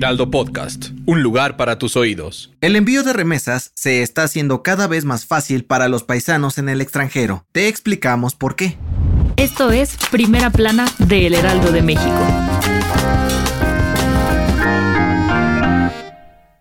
Heraldo Podcast, un lugar para tus oídos. El envío de remesas se está haciendo cada vez más fácil para los paisanos en el extranjero. Te explicamos por qué. Esto es Primera Plana de El Heraldo de México.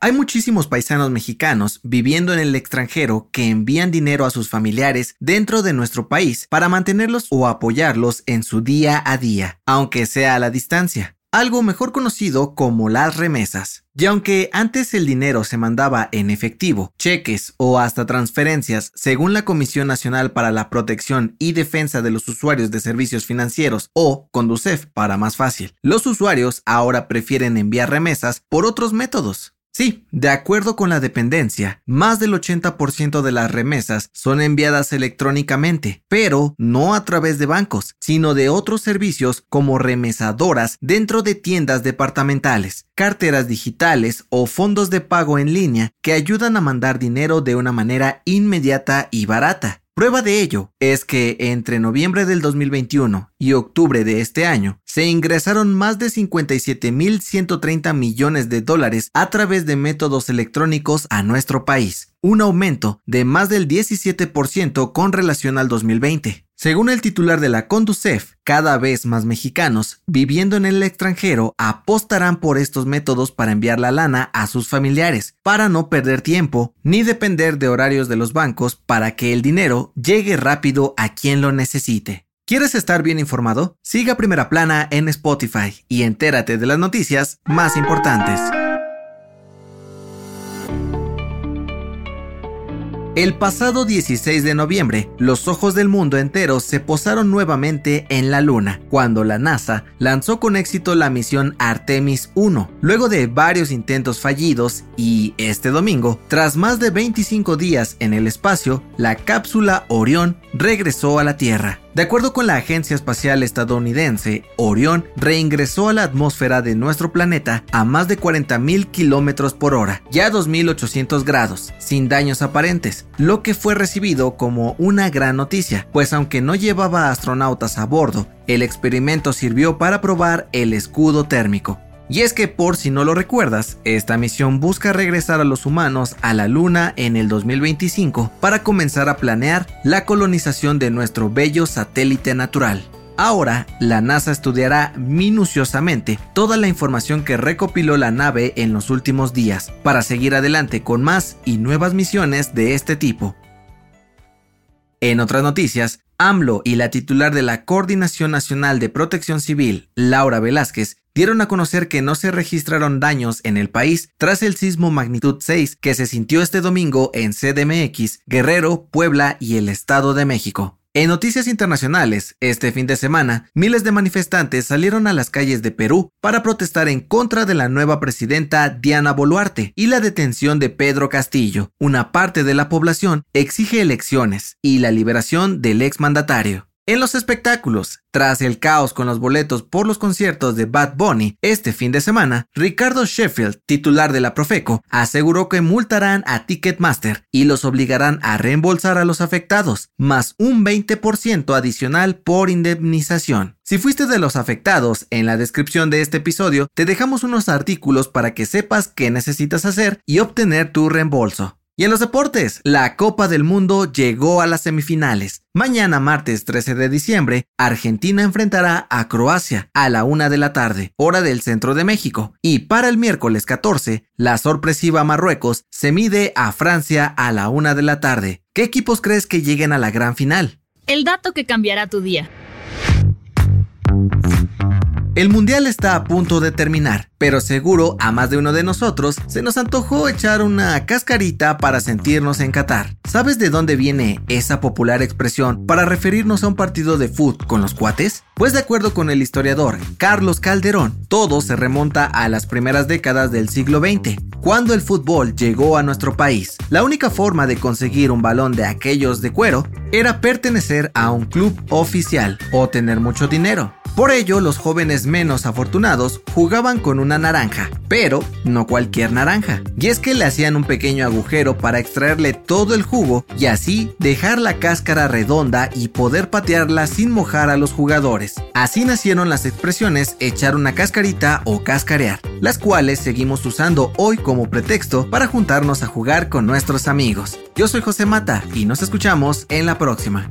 Hay muchísimos paisanos mexicanos viviendo en el extranjero que envían dinero a sus familiares dentro de nuestro país para mantenerlos o apoyarlos en su día a día, aunque sea a la distancia algo mejor conocido como las remesas. Y aunque antes el dinero se mandaba en efectivo, cheques o hasta transferencias, según la Comisión Nacional para la Protección y Defensa de los Usuarios de Servicios Financieros o Conducef para más fácil, los usuarios ahora prefieren enviar remesas por otros métodos. Sí, de acuerdo con la dependencia, más del 80% de las remesas son enviadas electrónicamente, pero no a través de bancos, sino de otros servicios como remesadoras dentro de tiendas departamentales, carteras digitales o fondos de pago en línea que ayudan a mandar dinero de una manera inmediata y barata. Prueba de ello es que entre noviembre del 2021 y octubre de este año se ingresaron más de 57.130 millones de dólares a través de métodos electrónicos a nuestro país, un aumento de más del 17% con relación al 2020. Según el titular de la Conducef, cada vez más mexicanos viviendo en el extranjero apostarán por estos métodos para enviar la lana a sus familiares, para no perder tiempo ni depender de horarios de los bancos para que el dinero llegue rápido a quien lo necesite. ¿Quieres estar bien informado? Siga Primera Plana en Spotify y entérate de las noticias más importantes. El pasado 16 de noviembre, los ojos del mundo entero se posaron nuevamente en la Luna, cuando la NASA lanzó con éxito la misión Artemis 1, luego de varios intentos fallidos y este domingo, tras más de 25 días en el espacio, la cápsula Orión regresó a la Tierra. De acuerdo con la Agencia Espacial Estadounidense, Orión reingresó a la atmósfera de nuestro planeta a más de 40.000 kilómetros por hora, ya a 2.800 grados, sin daños aparentes, lo que fue recibido como una gran noticia, pues aunque no llevaba astronautas a bordo, el experimento sirvió para probar el escudo térmico. Y es que por si no lo recuerdas, esta misión busca regresar a los humanos a la Luna en el 2025 para comenzar a planear la colonización de nuestro bello satélite natural. Ahora, la NASA estudiará minuciosamente toda la información que recopiló la nave en los últimos días para seguir adelante con más y nuevas misiones de este tipo. En otras noticias, AMLO y la titular de la Coordinación Nacional de Protección Civil, Laura Velázquez, dieron a conocer que no se registraron daños en el país tras el sismo magnitud 6 que se sintió este domingo en CDMX, Guerrero, Puebla y el Estado de México. En noticias internacionales, este fin de semana, miles de manifestantes salieron a las calles de Perú para protestar en contra de la nueva presidenta Diana Boluarte y la detención de Pedro Castillo. Una parte de la población exige elecciones y la liberación del exmandatario. En los espectáculos, tras el caos con los boletos por los conciertos de Bad Bunny este fin de semana, Ricardo Sheffield, titular de la Profeco, aseguró que multarán a Ticketmaster y los obligarán a reembolsar a los afectados, más un 20% adicional por indemnización. Si fuiste de los afectados, en la descripción de este episodio te dejamos unos artículos para que sepas qué necesitas hacer y obtener tu reembolso. Y en los deportes, la Copa del Mundo llegó a las semifinales. Mañana, martes 13 de diciembre, Argentina enfrentará a Croacia a la una de la tarde, hora del centro de México. Y para el miércoles 14, la sorpresiva Marruecos se mide a Francia a la una de la tarde. ¿Qué equipos crees que lleguen a la gran final? El dato que cambiará tu día. El mundial está a punto de terminar, pero seguro a más de uno de nosotros se nos antojó echar una cascarita para sentirnos en Qatar. ¿Sabes de dónde viene esa popular expresión para referirnos a un partido de fútbol con los cuates? Pues de acuerdo con el historiador Carlos Calderón, todo se remonta a las primeras décadas del siglo XX, cuando el fútbol llegó a nuestro país. La única forma de conseguir un balón de aquellos de cuero era pertenecer a un club oficial o tener mucho dinero. Por ello, los jóvenes menos afortunados jugaban con una naranja, pero no cualquier naranja. Y es que le hacían un pequeño agujero para extraerle todo el jugo y así dejar la cáscara redonda y poder patearla sin mojar a los jugadores. Así nacieron las expresiones echar una cascarita o cascarear, las cuales seguimos usando hoy como pretexto para juntarnos a jugar con nuestros amigos. Yo soy José Mata y nos escuchamos en la próxima.